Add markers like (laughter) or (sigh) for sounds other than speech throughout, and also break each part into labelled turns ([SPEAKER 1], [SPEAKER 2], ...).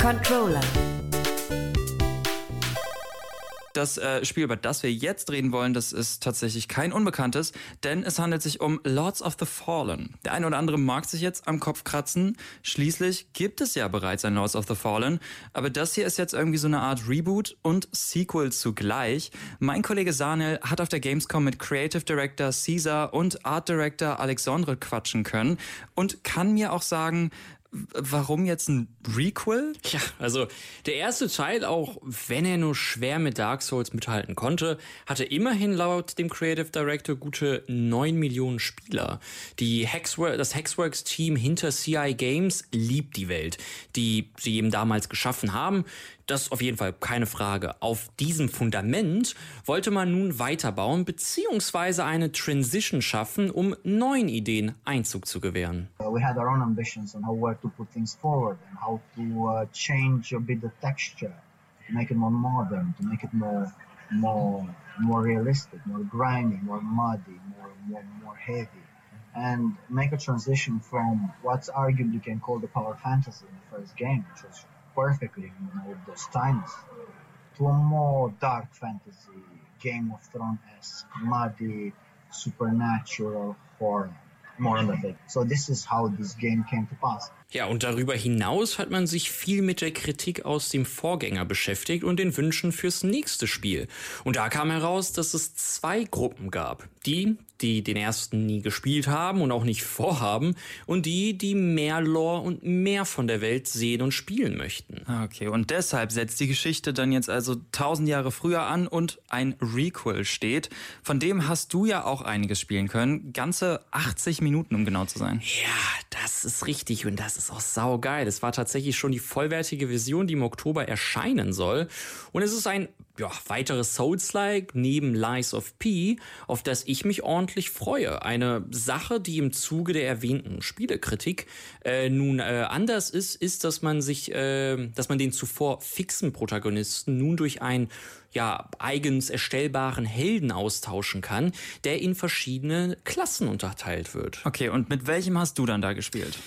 [SPEAKER 1] Controller.
[SPEAKER 2] Das äh, Spiel, über das wir jetzt reden wollen, das ist tatsächlich kein unbekanntes, denn es handelt sich um Lords of the Fallen. Der eine oder andere mag sich jetzt am Kopf kratzen. Schließlich gibt es ja bereits ein Lords of the Fallen, aber das hier ist jetzt irgendwie so eine Art Reboot und Sequel zugleich. Mein Kollege Sanel hat auf der Gamescom mit Creative Director Caesar und Art Director Alexandre quatschen können und kann mir auch sagen, Warum jetzt ein Requel?
[SPEAKER 3] Ja, also der erste Teil, auch wenn er nur schwer mit Dark Souls mithalten konnte, hatte immerhin laut dem Creative Director gute 9 Millionen Spieler. Die Hexwork, das Hexworks-Team hinter CI Games liebt die Welt, die sie eben damals geschaffen haben. Das auf jeden Fall keine Frage. Auf diesem Fundament wollte man nun weiterbauen bzw. eine Transition schaffen, um neuen Ideen Einzug zu gewähren.
[SPEAKER 4] Uh, we had our own ambitions on how where to put things forward and how to uh, change a bit the texture, to make it more modern, to make it more more more realistic, more grimy, more muddy, more more more heavy. And make a transition from what's arguably can call the power fantasy in the first game, which was perfectly know, with those times to a more dark fantasy, Game of Thrones-esque, muddy, supernatural horror. More on the So this is how this game came to pass.
[SPEAKER 3] Ja, und darüber hinaus hat man sich viel mit der Kritik aus dem Vorgänger beschäftigt und den Wünschen fürs nächste Spiel. Und da kam heraus, dass es zwei Gruppen gab. Die, die den ersten nie gespielt haben und auch nicht vorhaben, und die, die mehr Lore und mehr von der Welt sehen und spielen möchten.
[SPEAKER 2] Okay, und deshalb setzt die Geschichte dann jetzt also tausend Jahre früher an und ein Requel steht. Von dem hast du ja auch einiges spielen können. Ganze 80 Minuten, um genau zu sein.
[SPEAKER 3] Ja, das ist richtig und das ist auch saugeil. Es war tatsächlich schon die vollwertige Version, die im Oktober erscheinen soll. Und es ist ein ja, weiteres Souls-like neben Lies of P, auf das ich mich ordentlich freue. Eine Sache, die im Zuge der erwähnten Spielekritik äh, nun äh, anders ist, ist, dass man sich, äh, dass man den zuvor fixen Protagonisten nun durch einen ja, eigens erstellbaren Helden austauschen kann, der in verschiedene Klassen unterteilt wird.
[SPEAKER 2] Okay, und mit welchem hast du dann da gespielt?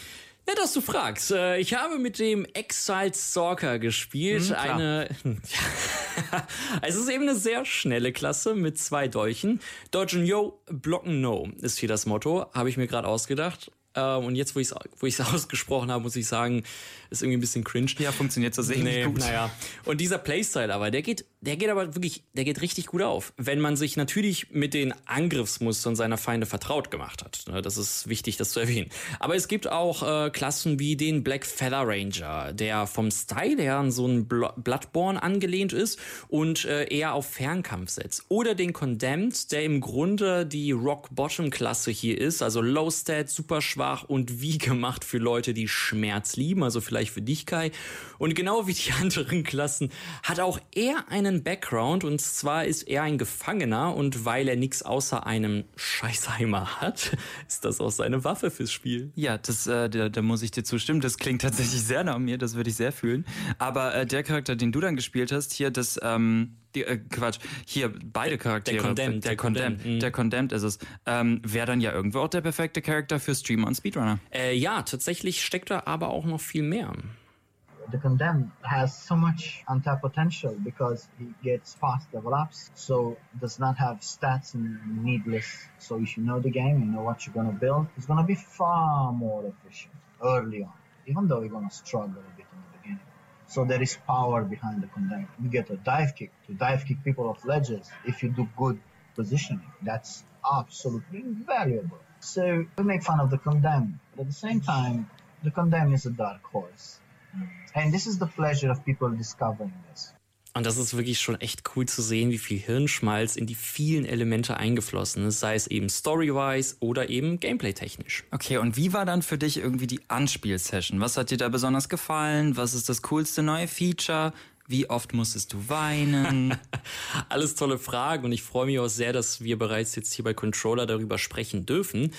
[SPEAKER 3] Ja, dass du fragst. Äh, ich habe mit dem Exiled Stalker gespielt. Hm, eine. (laughs) es ist eben eine sehr schnelle Klasse mit zwei Dolchen. Dodgen Yo, blocken No ist hier das Motto. Habe ich mir gerade ausgedacht. Ähm, und jetzt, wo ich es wo ich's (laughs) ausgesprochen habe, muss ich sagen, ist irgendwie ein bisschen cringe.
[SPEAKER 2] Ja, funktioniert sehr nee, gut.
[SPEAKER 3] Naja. Und dieser Playstyle aber, der geht, der geht aber wirklich, der geht richtig gut auf. Wenn man sich natürlich mit den Angriffsmustern seiner Feinde vertraut gemacht hat. Ne, das ist wichtig, das zu erwähnen. Aber es gibt auch äh, Klassen wie den Black Feather Ranger, der vom Style her an so ein Bloodborne angelehnt ist und äh, eher auf Fernkampf setzt. Oder den Condemned, der im Grunde die Rock-Bottom-Klasse hier ist, also Low Stat, super schwach und wie gemacht für Leute, die Schmerz lieben, also vielleicht für dich, Kai. Und genau wie die (laughs) anderen Klassen hat auch er einen Background und zwar ist er ein Gefangener und weil er nichts außer einem Scheißheimer hat, (laughs) ist das auch seine Waffe fürs Spiel.
[SPEAKER 2] Ja, das, äh, da, da muss ich dir zustimmen. Das klingt (laughs) tatsächlich sehr nach mir, das würde ich sehr fühlen. Aber äh, der Charakter, den du dann gespielt hast, hier das, ähm, die, äh, Quatsch, hier beide Charaktere.
[SPEAKER 3] Der Condemned.
[SPEAKER 2] Der, der Condemned, Condemned, der Condemned ist es. Ähm, Wäre dann ja irgendwo auch der perfekte Charakter für Streamer und Speedrunner.
[SPEAKER 3] Äh, ja, tatsächlich steckt da aber auch noch viel mehr.
[SPEAKER 4] The Condemned has so much untapped potential because he gets fast level ups, so does not have stats and needless. So if you know the game, you know what you're gonna build, it's gonna be far more efficient early on, even though you're gonna struggle a bit So there is power behind the condemned. You get a dive kick to dive kick people off ledges if you do good positioning. That's absolutely invaluable. So we make fun of the condemned, but at the same time, the condemned is a dark horse. And this is the pleasure of people discovering this.
[SPEAKER 3] Und das ist wirklich schon echt cool zu sehen, wie viel Hirnschmalz in die vielen Elemente eingeflossen ist, sei es eben story-wise oder eben gameplay-technisch.
[SPEAKER 2] Okay, und wie war dann für dich irgendwie die Anspielsession? Was hat dir da besonders gefallen? Was ist das coolste neue Feature? Wie oft musstest du weinen? (laughs)
[SPEAKER 3] Alles tolle Fragen und ich freue mich auch sehr, dass wir bereits jetzt hier bei Controller darüber sprechen dürfen.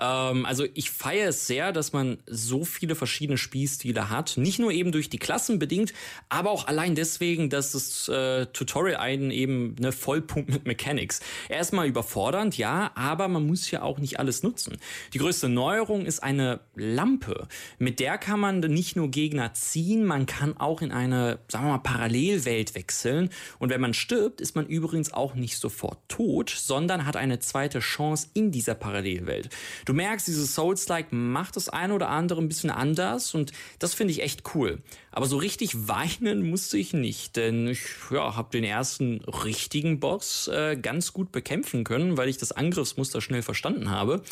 [SPEAKER 3] Ähm, also ich feiere es sehr, dass man so viele verschiedene Spielstile hat. Nicht nur eben durch die Klassen bedingt, aber auch allein deswegen, dass das äh, Tutorial einen eben eine Vollpunkt mit Mechanics. Erstmal überfordernd, ja, aber man muss ja auch nicht alles nutzen. Die größte Neuerung ist eine Lampe. Mit der kann man nicht nur Gegner ziehen, man kann auch in eine, sagen wir mal, Parallelwelt wechseln. Und wenn man stirbt, ist man übrigens auch nicht sofort tot, sondern hat eine zweite Chance in dieser Parallelwelt. Du merkst, dieses Souls-like macht das eine oder andere ein bisschen anders und das finde ich echt cool. Aber so richtig weinen musste ich nicht, denn ich ja, habe den ersten richtigen Boss äh, ganz gut bekämpfen können, weil ich das Angriffsmuster schnell verstanden habe.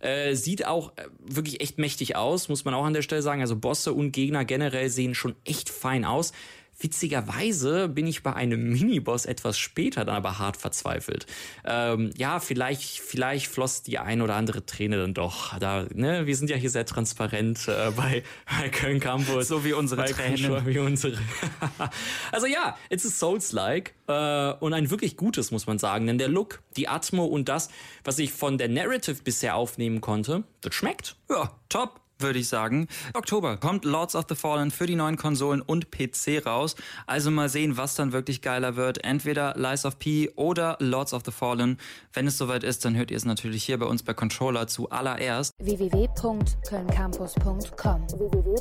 [SPEAKER 3] Äh, sieht auch äh, wirklich echt mächtig aus, muss man auch an der Stelle sagen. Also Bosse und Gegner generell sehen schon echt fein aus. Witzigerweise bin ich bei einem Miniboss etwas später dann aber hart verzweifelt. Ähm, ja, vielleicht, vielleicht floss die ein oder andere Träne dann doch. Da, ne, wir sind ja hier sehr transparent äh, bei, bei Köln Campus.
[SPEAKER 2] So wie unsere Tränen.
[SPEAKER 3] Wie unsere. (laughs) also ja, it's a Souls-like äh, und ein wirklich gutes, muss man sagen. Denn der Look, die Atmo und das, was ich von der Narrative bisher aufnehmen konnte, das schmeckt.
[SPEAKER 2] Ja, top würde ich sagen. Oktober kommt Lords of the Fallen für die neuen Konsolen und PC raus. Also mal sehen, was dann wirklich geiler wird. Entweder Lies of P oder Lords of the Fallen. Wenn es soweit ist, dann hört ihr es natürlich hier bei uns bei Controller zuallererst.
[SPEAKER 1] www.kölncampus.com www